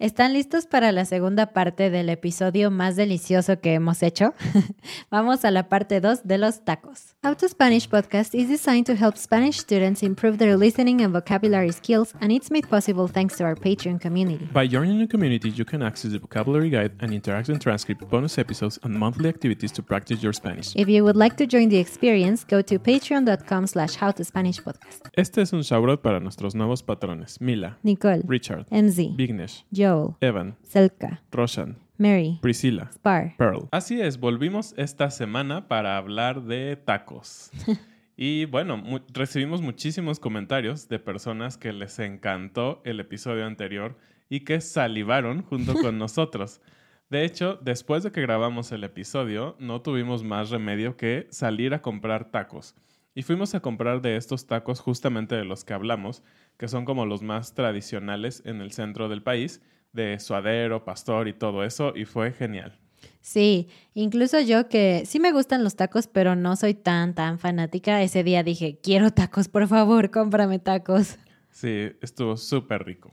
¿Están listos para la segunda parte del episodio más delicioso que hemos hecho? Vamos a la parte 2 de los tacos. How to Spanish podcast is designed to help Spanish students improve their listening and vocabulary skills, and it's made possible thanks to our Patreon community. By joining the community, you can access the vocabulary guide and interactive transcript, bonus episodes, and monthly activities to practice your Spanish. If you would like to join the experience, go to patreon.com slash howtospanishpodcast. Este es un shoutout para nuestros nuevos patrones, Mila, Nicole, Richard, MZ, Vignesh, Joel, Evan, Selka, Roshan, Mary, Priscilla, Spar. Pearl. Así es, volvimos esta semana para hablar de tacos. Y bueno, mu- recibimos muchísimos comentarios de personas que les encantó el episodio anterior y que salivaron junto con nosotros. De hecho, después de que grabamos el episodio, no tuvimos más remedio que salir a comprar tacos. Y fuimos a comprar de estos tacos justamente de los que hablamos, que son como los más tradicionales en el centro del país, de suadero, pastor y todo eso, y fue genial. Sí, incluso yo que sí me gustan los tacos, pero no soy tan, tan fanática. Ese día dije, quiero tacos, por favor, cómprame tacos. Sí, estuvo súper rico.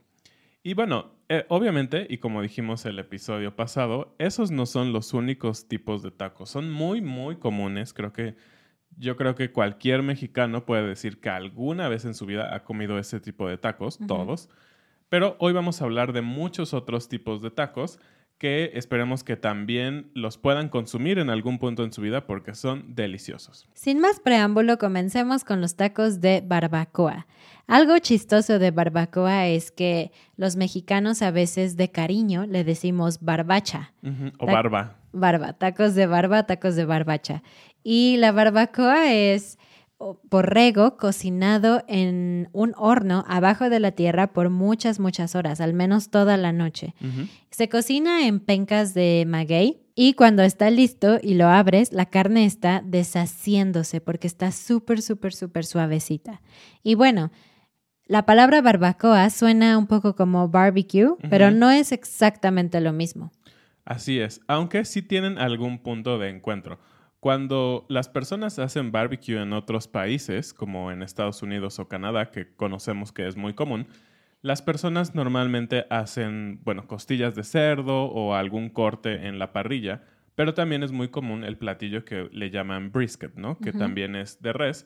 Y bueno, eh, obviamente, y como dijimos el episodio pasado, esos no son los únicos tipos de tacos. Son muy, muy comunes. Creo que yo creo que cualquier mexicano puede decir que alguna vez en su vida ha comido ese tipo de tacos, todos. Pero hoy vamos a hablar de muchos otros tipos de tacos que esperemos que también los puedan consumir en algún punto en su vida porque son deliciosos. Sin más preámbulo, comencemos con los tacos de barbacoa. Algo chistoso de barbacoa es que los mexicanos a veces de cariño le decimos barbacha. O barba. Barba, tacos de barba, tacos de barbacha. Y la barbacoa es borrego cocinado en un horno abajo de la tierra por muchas, muchas horas, al menos toda la noche. Se cocina en pencas de maguey y cuando está listo y lo abres, la carne está deshaciéndose porque está súper, súper, súper suavecita. Y bueno, la palabra barbacoa suena un poco como barbecue, pero no es exactamente lo mismo. Así es, aunque sí tienen algún punto de encuentro. Cuando las personas hacen barbecue en otros países, como en Estados Unidos o Canadá, que conocemos que es muy común, las personas normalmente hacen, bueno, costillas de cerdo o algún corte en la parrilla, pero también es muy común el platillo que le llaman brisket, ¿no? Que también es de res.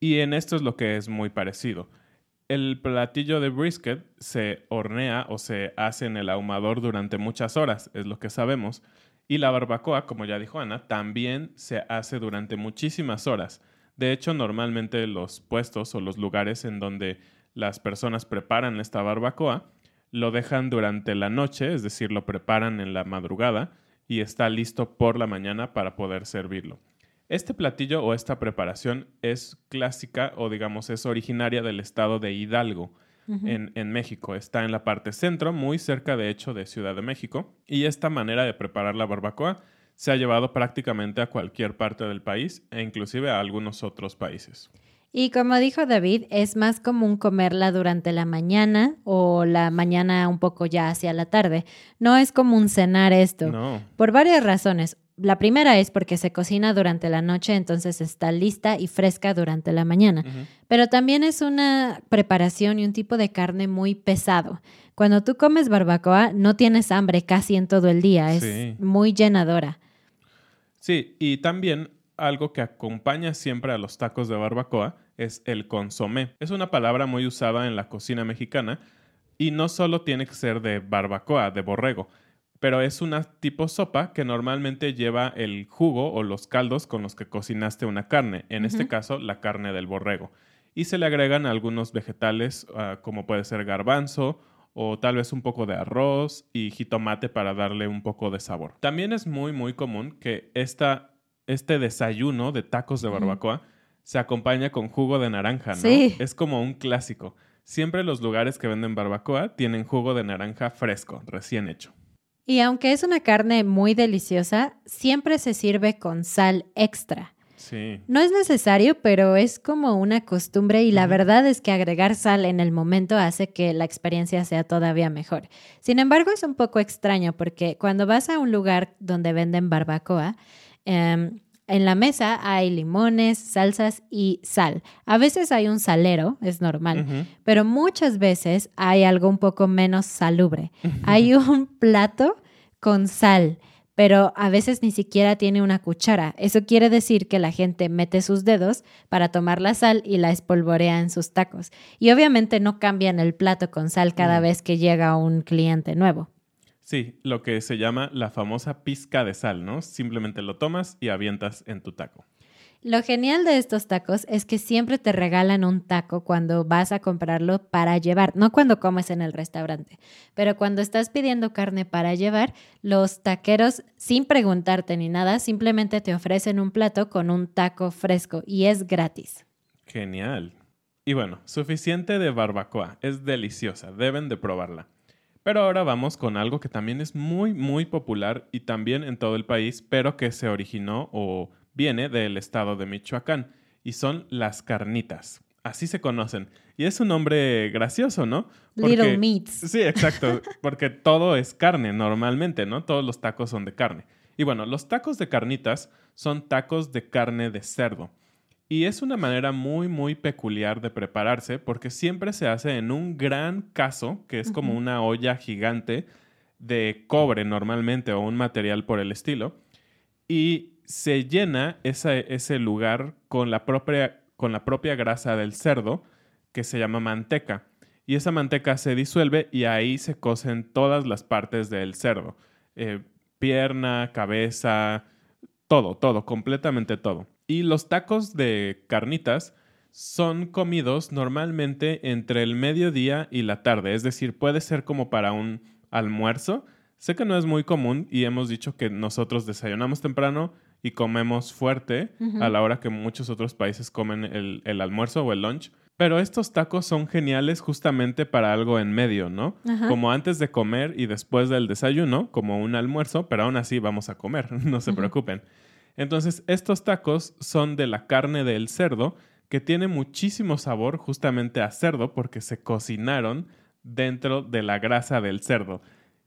Y en esto es lo que es muy parecido. El platillo de brisket se hornea o se hace en el ahumador durante muchas horas, es lo que sabemos. Y la barbacoa, como ya dijo Ana, también se hace durante muchísimas horas. De hecho, normalmente los puestos o los lugares en donde las personas preparan esta barbacoa lo dejan durante la noche, es decir, lo preparan en la madrugada y está listo por la mañana para poder servirlo. Este platillo o esta preparación es clásica o digamos es originaria del estado de Hidalgo en, en México. Está en la parte centro, muy cerca de hecho de Ciudad de México. Y esta manera de preparar la barbacoa se ha llevado prácticamente a cualquier parte del país e inclusive a algunos otros países. Y como dijo David, es más común comerla durante la mañana o la mañana un poco ya hacia la tarde. No es común cenar esto. No. Por varias razones. La primera es porque se cocina durante la noche, entonces está lista y fresca durante la mañana. Pero también es una preparación y un tipo de carne muy pesado. Cuando tú comes barbacoa, no tienes hambre casi en todo el día, es Sí. muy llenadora. Sí, y también algo que acompaña siempre a los tacos de barbacoa es el consomé. Es una palabra muy usada en la cocina mexicana y no solo tiene que ser de barbacoa, de borrego, pero es una tipo sopa que normalmente lleva el jugo o los caldos con los que cocinaste una carne, en este caso la carne del borrego. Y se le agregan algunos vegetales ah, como puede ser garbanzo o tal vez un poco de arroz y jitomate para darle un poco de sabor. También es muy muy común que esta, este desayuno de tacos de barbacoa se acompaña con jugo de naranja, ¿no? Sí. Es como un clásico. Siempre los lugares que venden barbacoa tienen jugo de naranja fresco, recién hecho. Y aunque es una carne muy deliciosa, siempre se sirve con sal extra. Sí. No es necesario, pero es como una costumbre y la verdad es que agregar sal en el momento hace que la experiencia sea todavía mejor. Sin embargo, es un poco extraño porque cuando vas a un lugar donde venden barbacoa, em, en la mesa hay limones, salsas y sal. A veces hay un salero, es normal, pero muchas veces hay algo un poco menos salubre. Hay un plato con sal, pero a veces ni siquiera tiene una cuchara. Eso quiere decir que la gente mete sus dedos para tomar la sal y la espolvorea en sus tacos. Y obviamente no cambian el plato con sal cada vez que llega un cliente nuevo. Sí, lo que se llama la famosa pizca de sal, ¿no? Simplemente lo tomas y avientas en tu taco. Lo genial de estos tacos es que siempre te regalan un taco cuando vas a comprarlo para llevar, no cuando comes en el restaurante, pero cuando estás pidiendo carne para llevar, los taqueros, sin preguntarte ni nada, simplemente te ofrecen un plato con un taco fresco y es gratis. Genial. Y bueno, suficiente de barbacoa. Es deliciosa. Deben de probarla. Pero ahora vamos con algo que también es muy, muy popular y también en todo el país, pero que se originó o viene del estado de Michoacán. Y son las carnitas. Así se conocen. Y es un nombre gracioso, ¿no? Little meats. Sí, exacto. Porque todo es carne normalmente, ¿no? Todos los tacos son de carne. Y bueno, los tacos de carnitas son tacos de carne de cerdo. Y es una manera muy, muy peculiar de prepararse porque siempre se hace en un gran caso, que es como una olla gigante de cobre normalmente o un material por el estilo. Y se llena ese, ese lugar con la, propia, con la propia grasa del cerdo que se llama manteca. Y esa manteca se disuelve y ahí se cocen todas las partes del cerdo. Eh, pierna, cabeza, todo, todo, completamente todo. Y los tacos de carnitas son comidos normalmente entre el mediodía y la tarde, es decir, puede ser como para un almuerzo. Sé que no es muy común y hemos dicho que nosotros desayunamos temprano y comemos fuerte a la hora que muchos otros países comen el, el almuerzo o el lunch. Pero estos tacos son geniales justamente para algo en medio, ¿no? Como antes de comer y después del desayuno, como un almuerzo, pero aún así vamos a comer, no se preocupen. Entonces, estos tacos son de la carne del cerdo, que tiene muchísimo sabor justamente a cerdo porque se cocinaron dentro de la grasa del cerdo.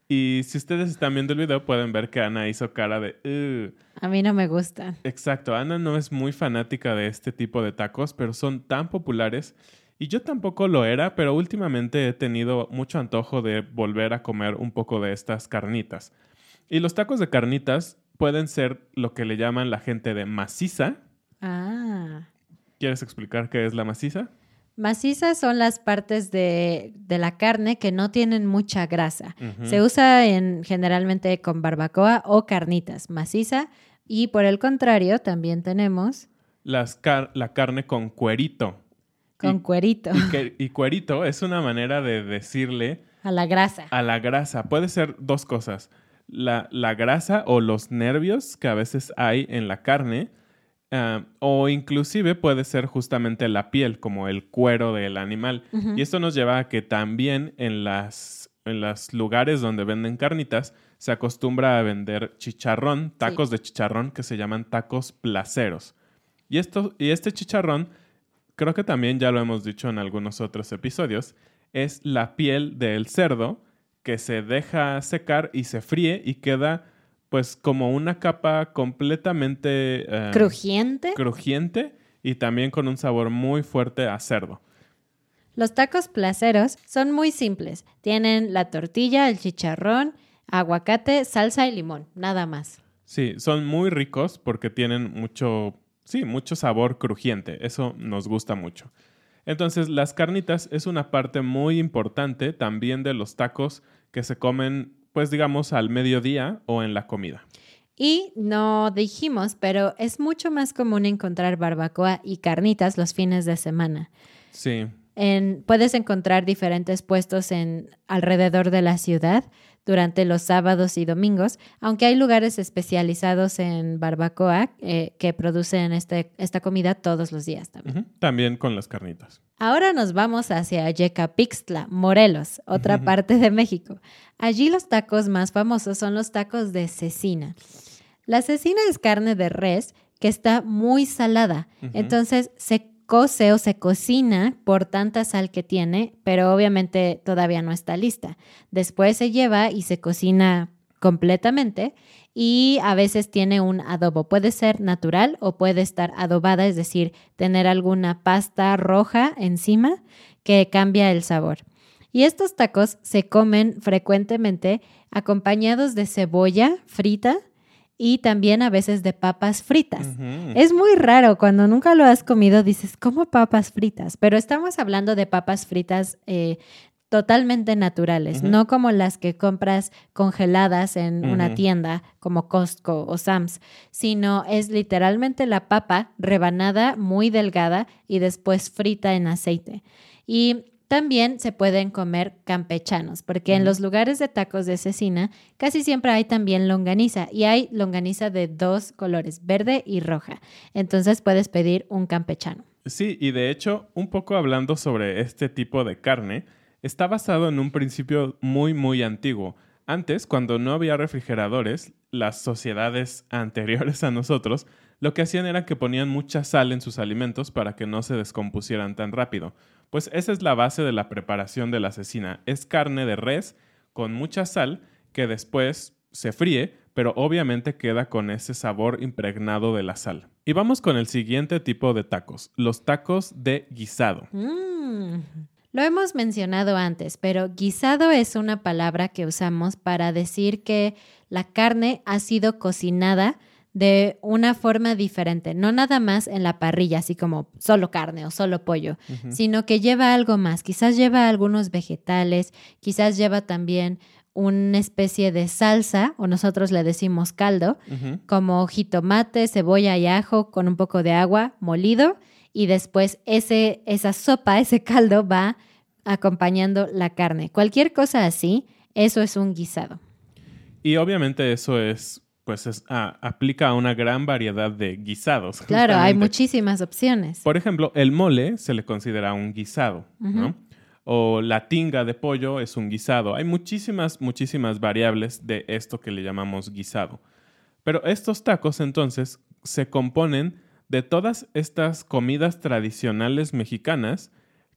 Y si ustedes están viendo el video, pueden ver que Ana hizo cara de... A mí no me gustan. Exacto, Ana no es muy fanática de este tipo de tacos, pero son tan populares. Y yo tampoco lo era, pero últimamente he tenido mucho antojo de volver a comer un poco de estas carnitas. Y los tacos de carnitas pueden ser lo que le llaman la gente de maciza. Ah. ¿Quieres explicar qué es la maciza? Macizas son las partes de, de la carne que no tienen mucha grasa. Se usa en, generalmente con barbacoa o carnitas, maciza. Y por el contrario, también tenemos Las car- la carne con cuerito. con Y- cuerito Y, que- y cuerito es una manera de decirle a la grasa. a la grasa. Puede ser dos cosas. La, la grasa o los nervios que a veces hay en la carne. ah, o inclusive puede ser justamente la piel, como el cuero del animal. Y esto nos lleva a que también en las en los lugares donde venden carnitas se acostumbra a vender chicharrón, tacos de chicharrón que se llaman tacos placeros. Y, esto, y este chicharrón, creo que también ya lo hemos dicho en algunos otros episodios, es la piel del cerdo que se deja secar y se fríe y queda pues como una capa completamente... eh, crujiente. Crujiente y también con un sabor muy fuerte a cerdo. Los tacos placeros son muy simples. Tienen la tortilla, el chicharrón, aguacate, salsa y limón, nada más. Sí, son muy ricos porque tienen mucho, sí, mucho sabor crujiente. Eso nos gusta mucho. Entonces, las carnitas es una parte muy importante también de los tacos que se comen, pues digamos, al mediodía o en la comida. Y no dijimos, pero es mucho más común encontrar barbacoa y carnitas los fines de semana. Sí. En, puedes encontrar diferentes puestos en alrededor de la ciudad durante los sábados y domingos, aunque hay lugares especializados en barbacoa eh, que producen este, esta comida todos los días también. También con las carnitas. Ahora nos vamos hacia Yecapixtla, Morelos, otra parte de México. Allí los tacos más famosos son los tacos de cecina. La cecina es carne de res que está muy salada, entonces se cose o se cocina por tanta sal que tiene, pero obviamente todavía no está lista. Después se lleva y se cocina completamente y a veces tiene un adobo. Puede ser natural o puede estar adobada, es decir, tener alguna pasta roja encima que cambia el sabor. Y estos tacos se comen frecuentemente acompañados de cebolla frita, y también a veces de papas fritas. Es muy raro cuando nunca lo has comido, dices, ¿cómo papas fritas? Pero estamos hablando de papas fritas eh, totalmente naturales, no como las que compras congeladas en una tienda como Costco o Sam's, sino es literalmente la papa rebanada muy delgada y después frita en aceite. Y también se pueden comer campechanos, porque en los lugares de tacos de cecina casi siempre hay también longaniza y hay longaniza de dos colores, verde y roja. Entonces puedes pedir un campechano. Sí, y de hecho, un poco hablando sobre este tipo de carne, está basado en un principio muy, muy antiguo. Antes, cuando no había refrigeradores, las sociedades anteriores a nosotros lo que hacían era que ponían mucha sal en sus alimentos para que no se descompusieran tan rápido. Pues esa es la base de la preparación de la cecina. Es carne de res con mucha sal que después se fríe, pero obviamente queda con ese sabor impregnado de la sal. Y vamos con el siguiente tipo de tacos, los tacos de guisado. Mm. Lo hemos mencionado antes, pero guisado es una palabra que usamos para decir que la carne ha sido cocinada de una forma diferente, no nada más en la parrilla, así como solo carne o solo pollo, sino que lleva algo más, quizás lleva algunos vegetales, quizás lleva también una especie de salsa, o nosotros le decimos caldo, como jitomate, cebolla y ajo con un poco de agua molido, y después ese, esa sopa, ese caldo va acompañando la carne. Cualquier cosa así, eso es un guisado. Y obviamente eso es pues es, ah, aplica a una gran variedad de guisados. Claro, hay muchísimas opciones. Por ejemplo, el mole se le considera un guisado, ¿no? O la tinga de pollo es un guisado. Hay muchísimas, muchísimas variables de esto que le llamamos guisado. Pero estos tacos entonces se componen de todas estas comidas tradicionales mexicanas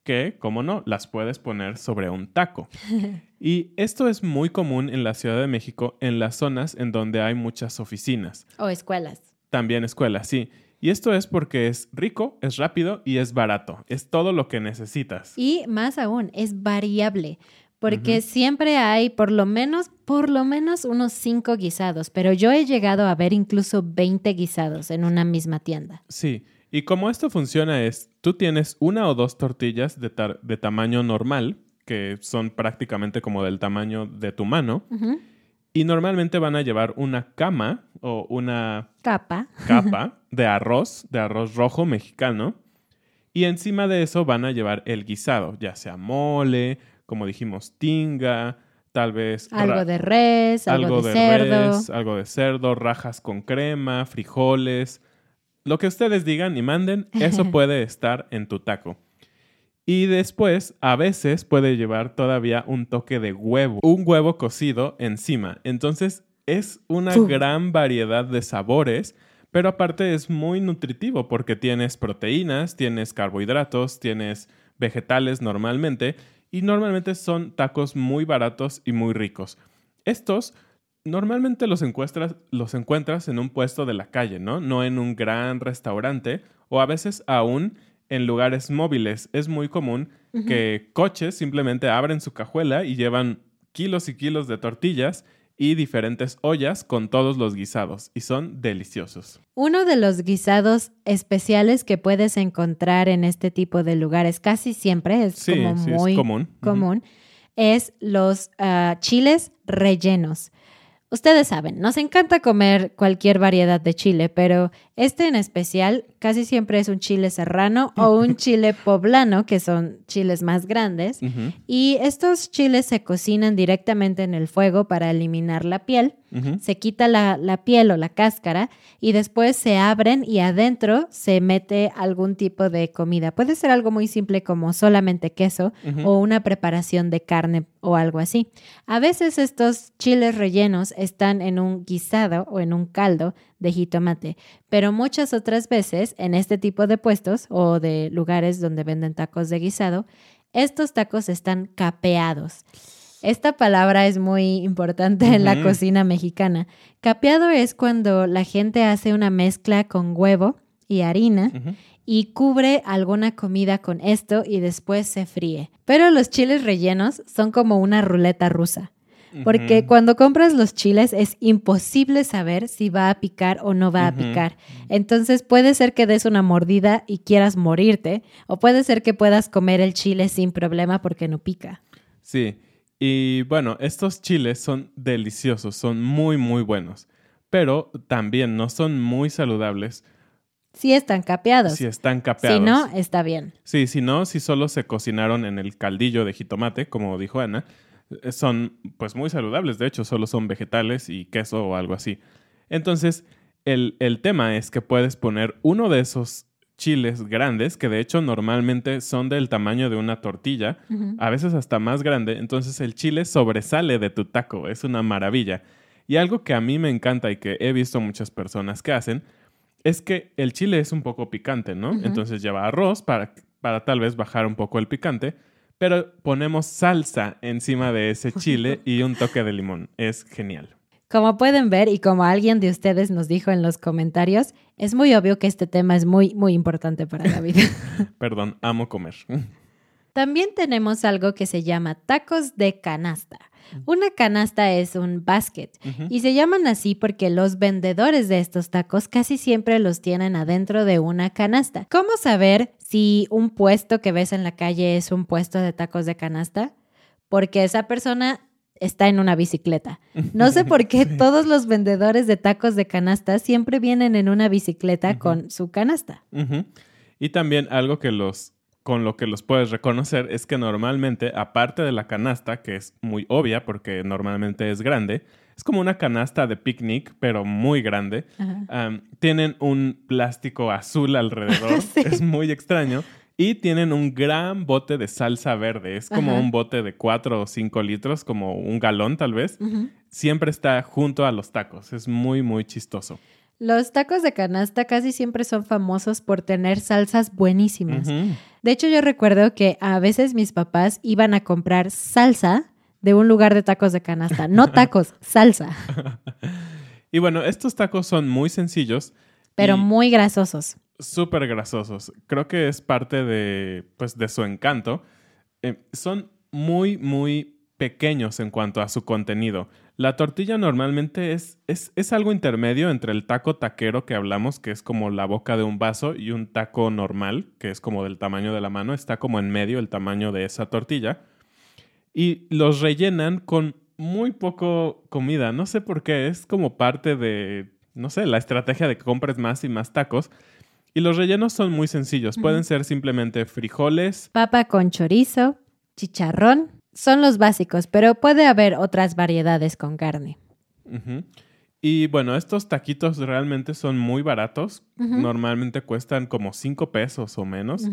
que, como no, las puedes poner sobre un taco. Y esto es muy común en la Ciudad de México, en las zonas en donde hay muchas oficinas. O escuelas. También escuelas, sí. Y esto es porque es rico, es rápido y es barato. Es todo lo que necesitas. Y más aún, es variable. Porque siempre hay por lo menos, por lo menos unos cinco guisados. Pero yo he llegado a ver incluso 20 guisados en una misma tienda. Sí. Y como esto funciona es, tú tienes una o dos tortillas de, de tamaño normal, que son prácticamente como del tamaño de tu mano, y normalmente van a llevar una cama o una capa. capa de arroz, de arroz rojo mexicano, y encima de eso van a llevar el guisado, ya sea mole, como dijimos, tinga, tal vez... Algo de res, algo, de, cerdo. algo de cerdo, rajas con crema, frijoles, lo que ustedes digan y manden, eso puede estar en tu taco. Y después, a veces puede llevar todavía un toque de huevo, un huevo cocido encima. Entonces, es una gran variedad de sabores, pero aparte es muy nutritivo porque tienes proteínas, tienes carbohidratos, tienes vegetales normalmente y normalmente son tacos muy baratos y muy ricos. Estos normalmente los encuentras, los encuentras en un puesto de la calle, ¿no? No en un gran restaurante o a veces aún en lugares móviles. Es muy común que coches simplemente abren su cajuela y llevan kilos y kilos de tortillas y diferentes ollas con todos los guisados y son deliciosos. Uno de los guisados especiales que puedes encontrar en este tipo de lugares casi siempre es como muy común, común es los ah, chiles rellenos. Ustedes saben, nos encanta comer cualquier variedad de chile, pero este en especial casi siempre es un chile serrano o un chile poblano, que son chiles más grandes. Y estos chiles se cocinan directamente en el fuego para eliminar la piel. Se quita la, piel o la cáscara y después se abren y adentro se mete algún tipo de comida. Puede ser algo muy simple como solamente queso o una preparación de carne o algo así. A veces estos chiles rellenos están en un guisado o en un caldo de jitomate, pero muchas otras veces en este tipo de puestos o de lugares donde venden tacos de guisado, estos tacos están capeados. Esta palabra es muy importante en la cocina mexicana. Capeado es cuando la gente hace una mezcla con huevo y harina y cubre alguna comida con esto y después se fríe. Pero los chiles rellenos son como una ruleta rusa. Porque cuando compras los chiles es imposible saber si va a picar o no va a picar. Entonces puede ser que des una mordida y quieras morirte, o puede ser que puedas comer el chile sin problema porque no pica. Sí, y bueno, estos chiles son deliciosos, son muy, muy buenos, pero también no son muy saludables. Si están capeados. Si están capeados. Si no, está bien. Sí, si no, si solo se cocinaron en el caldillo de jitomate, como dijo Ana, eh, son pues muy saludables, de hecho solo son vegetales y queso o algo así. Entonces, el, tema es que puedes poner uno de esos chiles grandes, que de hecho normalmente son del tamaño de una tortilla, a veces hasta más grande, entonces el chile sobresale de tu taco, es una maravilla. Y algo que a mí me encanta y que he visto muchas personas que hacen, es que el chile es un poco picante, ¿no? Entonces lleva arroz para, para tal vez bajar un poco el picante, pero ponemos salsa encima de ese chile y un toque de limón. Es genial. Como pueden ver y como alguien de ustedes nos dijo en los comentarios, es muy obvio que este tema es muy, muy importante para la vida. Perdón, amo comer. También tenemos algo que se llama tacos de canasta. Una canasta es un basket y se llaman así porque los vendedores de estos tacos casi siempre los tienen adentro de una canasta. ¿Cómo saber si un puesto que ves en la calle es un puesto de tacos de canasta? Porque esa persona está en una bicicleta. No sé por qué todos los vendedores de tacos de canasta siempre vienen en una bicicleta con su canasta. Y también algo que los con lo que los puedes reconocer es que normalmente, aparte de la canasta, que es muy obvia porque normalmente es grande, es como una canasta de picnic, pero muy grande. tienen un plástico azul alrededor, es muy extraño. Y tienen un gran bote de salsa verde. Es como un bote de 4 o 5 litros, como un galón tal vez. Siempre está junto a los tacos. Es muy, muy chistoso. Los tacos de canasta casi siempre son famosos por tener salsas buenísimas. De hecho, yo recuerdo que a veces mis papás iban a comprar salsa de un lugar de tacos de canasta. No tacos, salsa. y bueno, estos tacos son muy sencillos. Pero muy grasosos. Súper grasosos. Creo que es parte de, pues, de su encanto. Eh, son muy, muy pequeños en cuanto a su contenido. La tortilla normalmente es, es, algo intermedio entre el taco taquero que hablamos, que es como la boca de un vaso, y un taco normal, que es como del tamaño de la mano. Está como en medio el tamaño de esa tortilla. Y los rellenan con muy poco comida. No sé por qué. Es como parte de, no sé, la estrategia de que compres más y más tacos. Y los rellenos son muy sencillos. Pueden ser simplemente frijoles. Papa con chorizo, chicharrón, son los básicos, pero puede haber otras variedades con carne. Y bueno, estos taquitos realmente son muy baratos. Normalmente cuestan como 5 pesos o menos.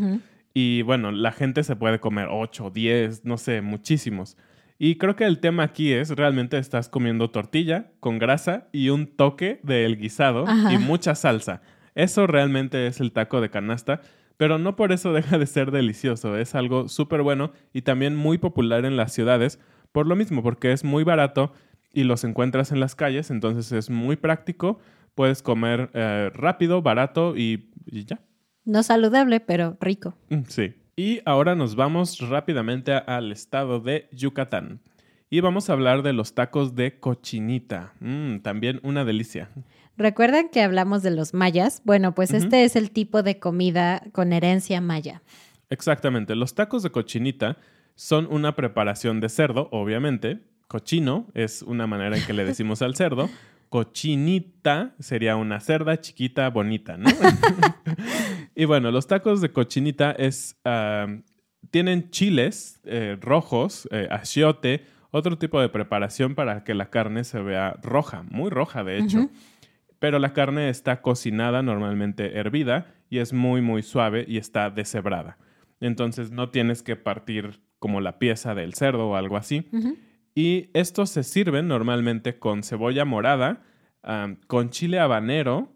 Y bueno, la gente se puede comer 8, 10, no sé, muchísimos. Y creo que el tema aquí es realmente estás comiendo tortilla con grasa y un toque del guisado y mucha salsa. Eso realmente es el taco de canasta, pero no por eso deja de ser delicioso. Es algo súper bueno y también muy popular en las ciudades por lo mismo, porque es muy barato y los encuentras en las calles, entonces es muy práctico. Puedes comer eh, rápido, barato y, y ya. No saludable, pero rico. Mm, sí. Y ahora nos vamos rápidamente al estado de Yucatán. Y vamos a hablar de los tacos de cochinita. Mm, también una delicia. ¿Recuerdan que hablamos de los mayas? Bueno, pues este es el tipo de comida con herencia maya. Exactamente. Los tacos de cochinita son una preparación de cerdo, obviamente. Cochino es una manera en que le decimos al cerdo. Cochinita sería una cerda chiquita, bonita, ¿no? y bueno, los tacos de cochinita es, ah, tienen chiles eh, rojos, eh, achiote, otro tipo de preparación para que la carne se vea roja, muy roja de hecho. Pero la carne está cocinada, normalmente hervida, y es muy, muy suave y está deshebrada. Entonces no tienes que partir como la pieza del cerdo o algo así. Y estos se sirven normalmente con cebolla morada, ah, con chile habanero,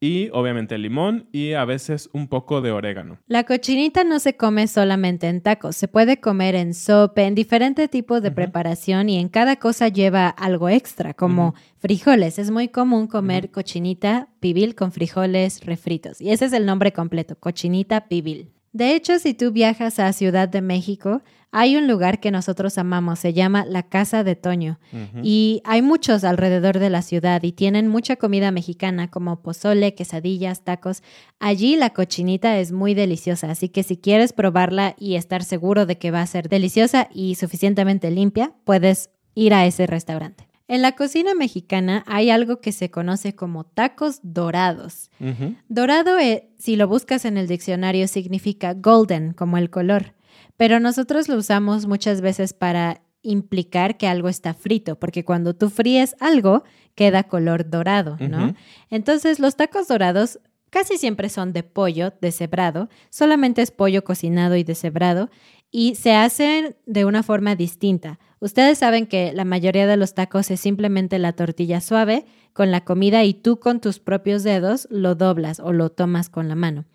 y obviamente limón y a veces un poco de orégano. La cochinita no se come solamente en tacos, se puede comer en sopa, en diferentes tipos de preparación y en cada cosa lleva algo extra, como frijoles. Es muy común comer cochinita pibil con frijoles refritos y ese es el nombre completo, cochinita pibil. De hecho, si tú viajas a Ciudad de México, hay un lugar que nosotros amamos, se llama la Casa de Toño. Y hay muchos alrededor de la ciudad y tienen mucha comida mexicana como pozole, quesadillas, tacos. Allí la cochinita es muy deliciosa, así que si quieres probarla y estar seguro de que va a ser deliciosa y suficientemente limpia, puedes ir a ese restaurante. En la cocina mexicana hay algo que se conoce como tacos dorados. Dorado, eh, si lo buscas en el diccionario, significa golden, como el color. Pero nosotros lo usamos muchas veces para implicar que algo está frito, porque cuando tú fríes algo, queda color dorado, ¿no? Entonces, los tacos dorados casi siempre son de pollo deshebrado, solamente es pollo cocinado y deshebrado, y se hacen de una forma distinta. Ustedes saben que la mayoría de los tacos es simplemente la tortilla suave con la comida y tú con tus propios dedos lo doblas o lo tomas con la mano.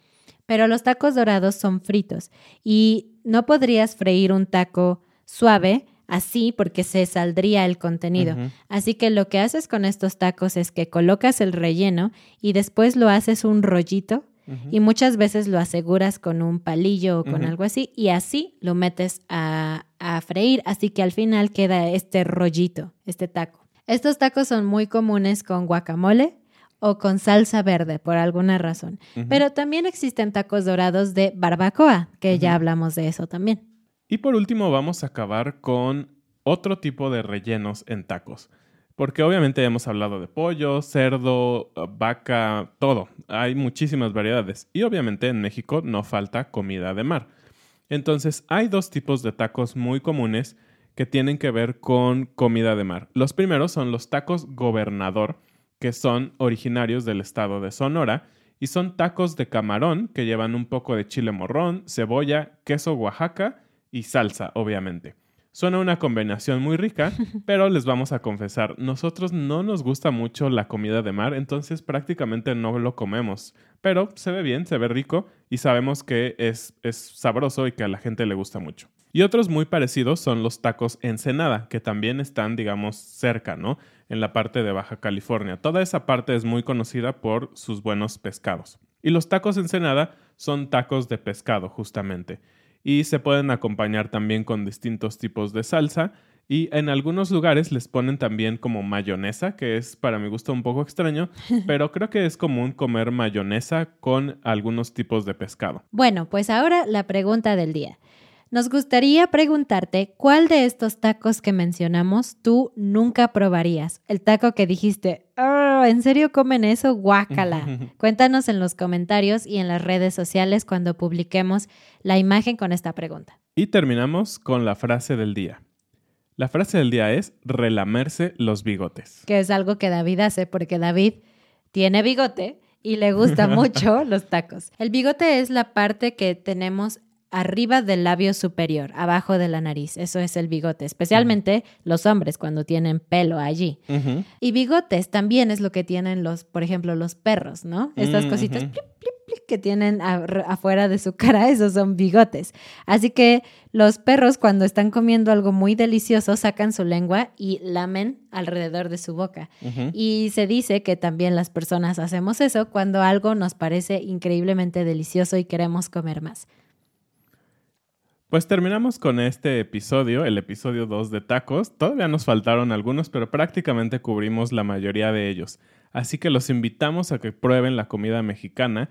Pero los tacos dorados son fritos y no podrías freír un taco suave así porque se saldría el contenido. Así que lo que haces con estos tacos es que colocas el relleno y después lo haces un rollito y muchas veces lo aseguras con un palillo o con algo así y así lo metes a, a freír, así que al final queda este rollito, este taco. Estos tacos son muy comunes con guacamole o con salsa verde por alguna razón, pero también existen tacos dorados de barbacoa, que ya hablamos de eso también. Y por último vamos a acabar con otro tipo de rellenos en tacos. Porque obviamente hemos hablado de pollo, cerdo, vaca, todo. Hay muchísimas variedades. Y obviamente en México no falta comida de mar. Entonces hay dos tipos de tacos muy comunes que tienen que ver con comida de mar. Los primeros son los tacos gobernador, que son originarios del estado de Sonora y son tacos de camarón que llevan un poco de chile morrón, cebolla, queso Oaxaca y salsa, obviamente. Suena una combinación muy rica, pero les vamos a confesar, nosotros no nos gusta mucho la comida de mar, entonces prácticamente no lo comemos. Pero se ve bien, se ve rico y sabemos que es, es sabroso y que a la gente le gusta mucho. Y otros muy parecidos son los tacos Ensenada, que también están, digamos, cerca, ¿no? En la parte de Baja California. Toda esa parte es muy conocida por sus buenos pescados. Y los tacos Ensenada son tacos de pescado, justamente y se pueden acompañar también con distintos tipos de salsa y en algunos lugares les ponen también como mayonesa, que es para mi gusto un poco extraño, pero creo que es común comer mayonesa con algunos tipos de pescado. Bueno, pues ahora la pregunta del día. Nos gustaría preguntarte cuál de estos tacos que mencionamos tú nunca probarías. El taco que dijiste, oh, ¿en serio comen eso? Guácala. Cuéntanos en los comentarios y en las redes sociales cuando publiquemos la imagen con esta pregunta. Y terminamos con la frase del día. La frase del día es relamerse los bigotes. Que es algo que David hace porque David tiene bigote y le gusta mucho los tacos. El bigote es la parte que tenemos arriba del labio superior, abajo de la nariz. Eso es el bigote, especialmente los hombres cuando tienen pelo allí. Y bigotes también es lo que tienen los, por ejemplo, los perros, ¿no? Estas cositas plip, plip, plip, que tienen afuera de su cara, esos son bigotes. Así que los perros cuando están comiendo algo muy delicioso sacan su lengua y lamen alrededor de su boca. Y se dice que también las personas hacemos eso cuando algo nos parece increíblemente delicioso y queremos comer más. Pues terminamos con este episodio, el episodio 2 de tacos. Todavía nos faltaron algunos, pero prácticamente cubrimos la mayoría de ellos. Así que los invitamos a que prueben la comida mexicana,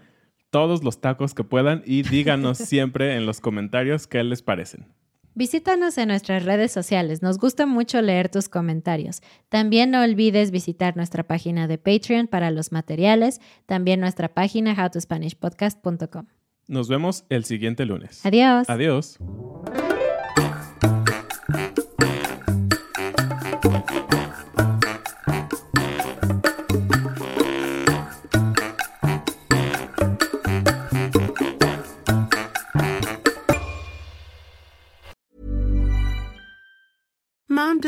todos los tacos que puedan y díganos siempre en los comentarios qué les parecen. Visítanos en nuestras redes sociales, nos gusta mucho leer tus comentarios. También no olvides visitar nuestra página de Patreon para los materiales, también nuestra página howtospanishpodcast.com. Nos vemos el siguiente lunes. Adiós. Adiós.